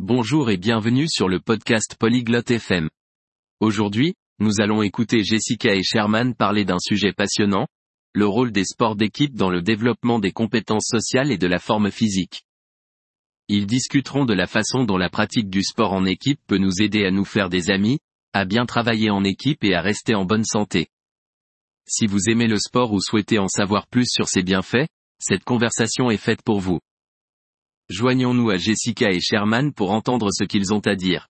Bonjour et bienvenue sur le podcast Polyglotte FM. Aujourd'hui, nous allons écouter Jessica et Sherman parler d'un sujet passionnant, le rôle des sports d'équipe dans le développement des compétences sociales et de la forme physique. Ils discuteront de la façon dont la pratique du sport en équipe peut nous aider à nous faire des amis, à bien travailler en équipe et à rester en bonne santé. Si vous aimez le sport ou souhaitez en savoir plus sur ses bienfaits, cette conversation est faite pour vous. Joignons-nous à Jessica et Sherman pour entendre ce qu'ils ont à dire.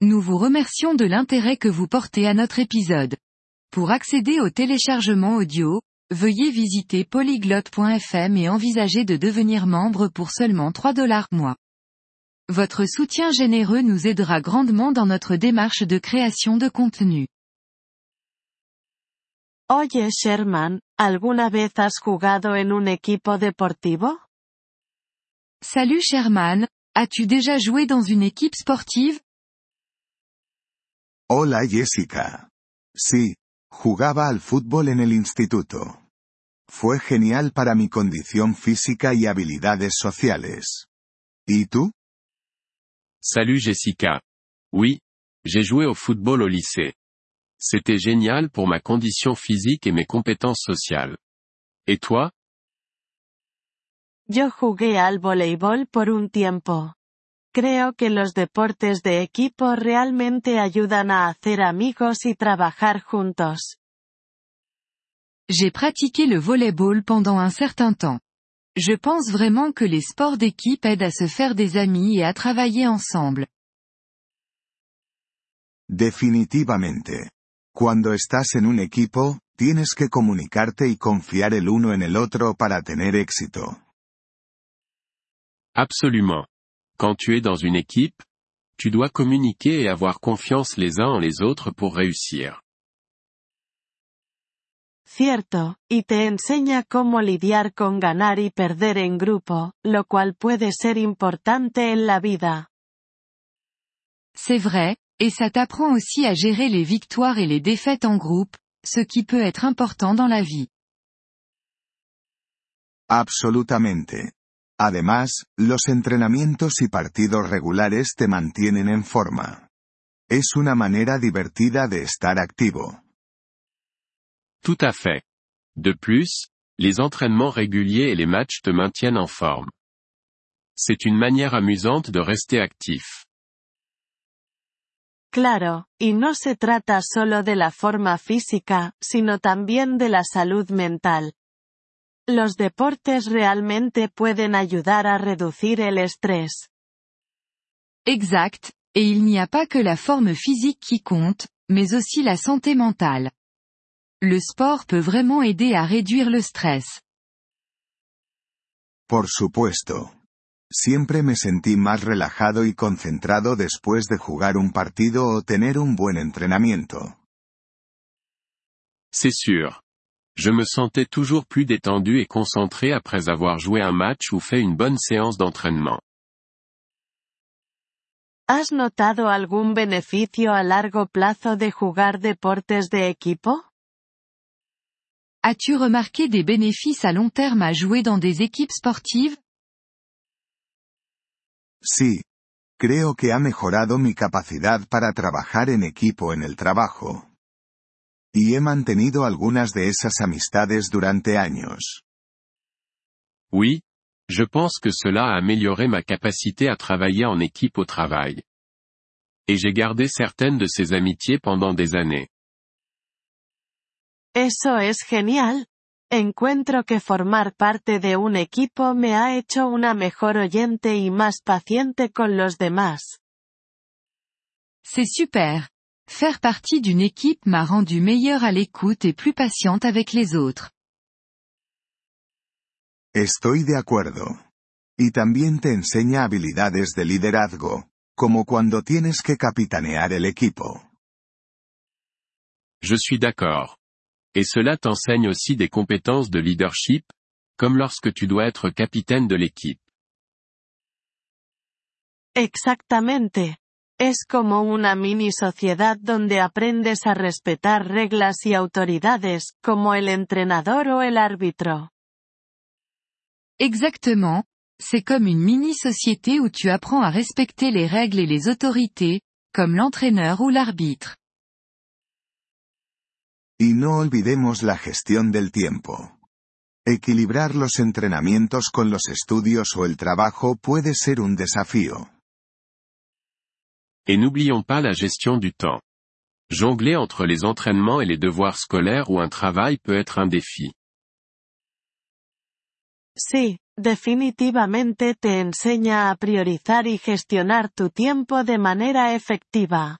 Nous vous remercions de l'intérêt que vous portez à notre épisode. Pour accéder au téléchargement audio, veuillez visiter polyglotte.fm et envisager de devenir membre pour seulement 3 dollars mois. Votre soutien généreux nous aidera grandement dans notre démarche de création de contenu. Oye Sherman, ¿alguna vez has jugado en un equipo deportivo? Salut Sherman, as-tu déjà joué dans une équipe sportive? Hola Jessica. Sí, jugaba al fútbol en el instituto. Fue genial para mi condición física y habilidades sociales. ¿Y tú? Salut Jessica. Oui, j'ai joué au football au lycée. C'était génial pour ma condition physique et mes compétences sociales. Et toi? Yo jugué al voleibol por un tiempo. Creo que los deportes de equipo realmente ayudan a hacer amigos y trabajar juntos. J'ai pratiqué le volleyball pendant un certain temps. Je pense vraiment que les sports d'équipe aident à se faire des amis et à travailler ensemble. Definitivamente. Cuando estás en un equipo, tienes que comunicarte y confiar el uno en el otro para tener éxito. Absolument. Quand tu es dans une équipe, tu dois communiquer et avoir confiance les uns en les autres pour réussir. Cierto, y te enseña cómo lidiar con ganar y perder en grupo, lo cual puede ser importante en la vida. C'est vrai, et ça t'apprend aussi à gérer les victoires et les défaites en groupe, ce qui peut être important dans la vie. Absolutamente. Además, los entrenamientos y partidos regulares te mantienen en forma. Es una manera divertida de estar activo. Tout à fait. De plus, les entraînements réguliers et les matchs te maintiennent en forme. C'est une manière amusante de rester actif. Claro, y no se trata solo de la forma física, sino también de la salud mental. Los deportes realmente pueden ayudar a reducir el estrés. Exact, et il n'y a pas que la forme physique qui compte, mais aussi la santé mentale. Le sport peut vraiment aider à réduire le stress. Por supuesto. Siempre me sentí más relajado y concentrado después de jugar un partido o tener un buen entrenamiento. C'est sûr. Je me sentais toujours plus détendu et concentré après avoir joué un match ou fait une bonne séance d'entraînement. ¿Has notado algún beneficio a largo plazo de jugar deportes de equipo? As-tu remarqué des bénéfices à long terme à jouer dans des équipes sportives? Sí. Creo que ha mejorado mi capacidad para trabajar en equipo en el trabajo. Y he mantenido algunas de esas amistades durante años. Oui, je pense que cela a amélioré ma capacité à travailler en équipe au travail. Et j'ai gardé certaines de ces amitiés pendant des années. Eso es genial. Encuentro que formar parte de un equipo me ha hecho una mejor oyente y más paciente con los demás. C'est super. Faire partie d'une équipe m'a rendu meilleure à l'écoute et plus patiente avec les autres. Estoy de acuerdo. Y también te enseña habilidades de liderazgo, como cuando tienes que capitanear el equipo. Je suis d'accord. Et cela t'enseigne aussi des compétences de leadership, comme lorsque tu dois être capitaine de l'équipe. Exactamente. Es como una mini sociedad donde aprendes a respetar reglas y autoridades, como el entrenador o el árbitro. Exactement, c'est comme une mini-société où tu apprends à respecter les règles et les autorités, comme l'entraîneur ou l'arbitre. Y no olvidemos la gestión del tiempo. Equilibrar los entrenamientos con los estudios o el trabajo puede ser un desafío. Et n'oublions pas la gestion du temps. Jongler entre les entraînements et les devoirs scolaires ou un travail peut être un défi. Sí, definitivamente te enseña a priorizar y gestionar tu tiempo de manera efectiva.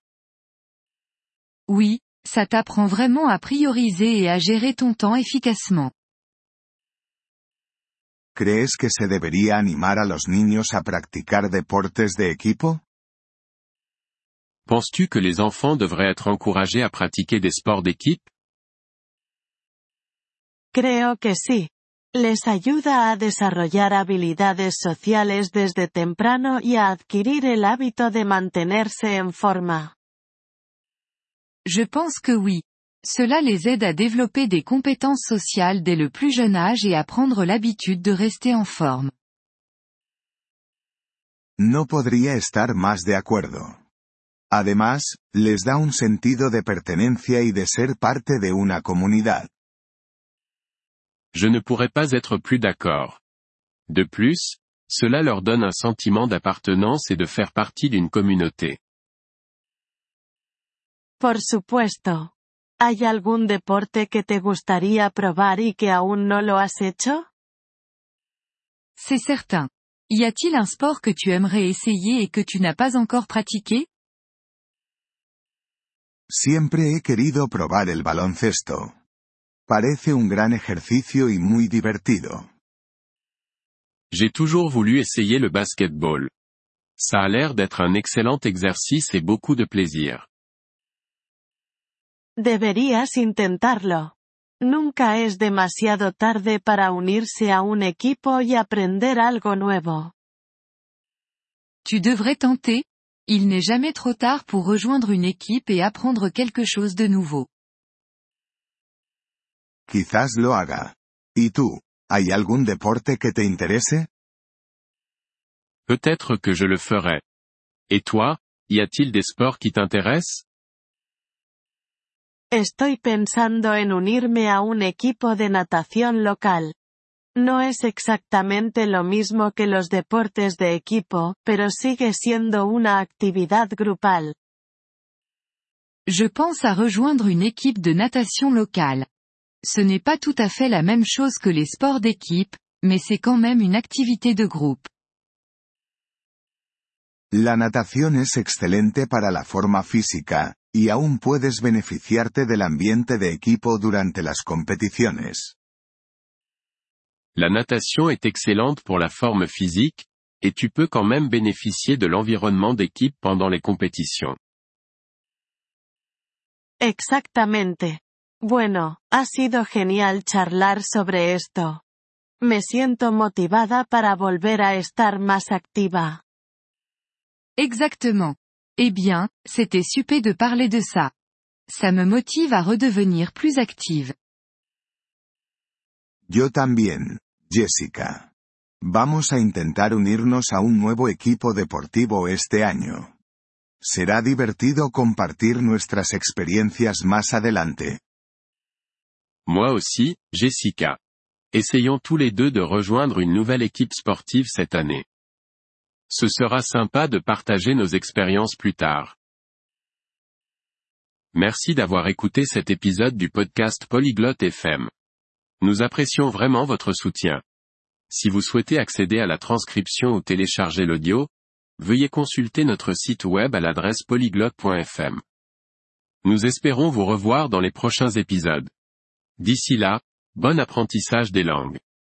Oui, ça t'apprend vraiment à prioriser et à gérer ton temps efficacement. ¿Crees que se debería animar a los niños a practicar deportes de equipo? Penses-tu que les enfants devraient être encouragés à pratiquer des sports d'équipe? Creo que sí. Les ayuda a desarrollar habilidades sociales desde temprano y a adquirir el hábito de mantenerse en forma. Je pense que oui. Cela les aide à développer des compétences sociales dès le plus jeune âge et à prendre l'habitude de rester en forme. No podría estar más de acuerdo. Además, les da un sentido de pertenencia y de ser parte de una comunidad. Je ne pourrais pas être plus d'accord. De plus, cela leur donne un sentiment d'appartenance et de faire partie d'une communauté. Por supuesto. ¿Hay algún deporte que te gustaría probar y que aún no lo has hecho? C'est certain. Y a-t-il un sport que tu aimerais essayer et que tu n'as pas encore pratiqué? Siempre he querido probar el baloncesto. Parece un gran ejercicio y muy divertido. J'ai toujours voulu essayer le basketball. Ça a l'air d'être un excellent exercice et beaucoup de plaisir. Deberías intentarlo. Nunca es demasiado tarde para unirse a un equipo y aprender algo nuevo. Tu devrais tenter. Il n'est jamais trop tard pour rejoindre une équipe et apprendre quelque chose de nouveau. Quizás lo haga. ¿Y tú? ¿Hay algún deporte que te interese? Peut-être que je le ferai. Et toi, y a-t-il des sports qui t'intéressent? Estoy pensando en unirme a un equipo de natación local. No es exactamente lo mismo que los deportes de equipo, pero sigue siendo una actividad grupal. Je pense à rejoindre une équipe de natation locale. Ce n'est pas tout à fait la même chose que les sports d'équipe, mais c'est quand même une activité de groupe. La natación es excelente para la forma física, y aún puedes beneficiarte del ambiente de equipo durante las competiciones. La natation est excellente pour la forme physique, et tu peux quand même bénéficier de l'environnement d'équipe pendant les compétitions. Exactamente. Bueno, ha sido genial charlar sobre esto. Me siento motivada para volver a estar más activa. Exactement. Eh bien, c'était super de parler de ça. Ça me motive à redevenir plus active. Yo también, Jessica. Vamos a intentar unirnos a un nuevo equipo deportivo este año. Será divertido compartir nuestras experiencias más adelante. Moi aussi, Jessica. Essayons tous les deux de rejoindre une nouvelle équipe sportive cette année. Ce sera sympa de partager nos expériences plus tard. Merci d'avoir écouté cet épisode du podcast Polyglotte FM. Nous apprécions vraiment votre soutien. Si vous souhaitez accéder à la transcription ou télécharger l'audio, veuillez consulter notre site web à l'adresse polyglotte.fm. Nous espérons vous revoir dans les prochains épisodes. D'ici là, bon apprentissage des langues.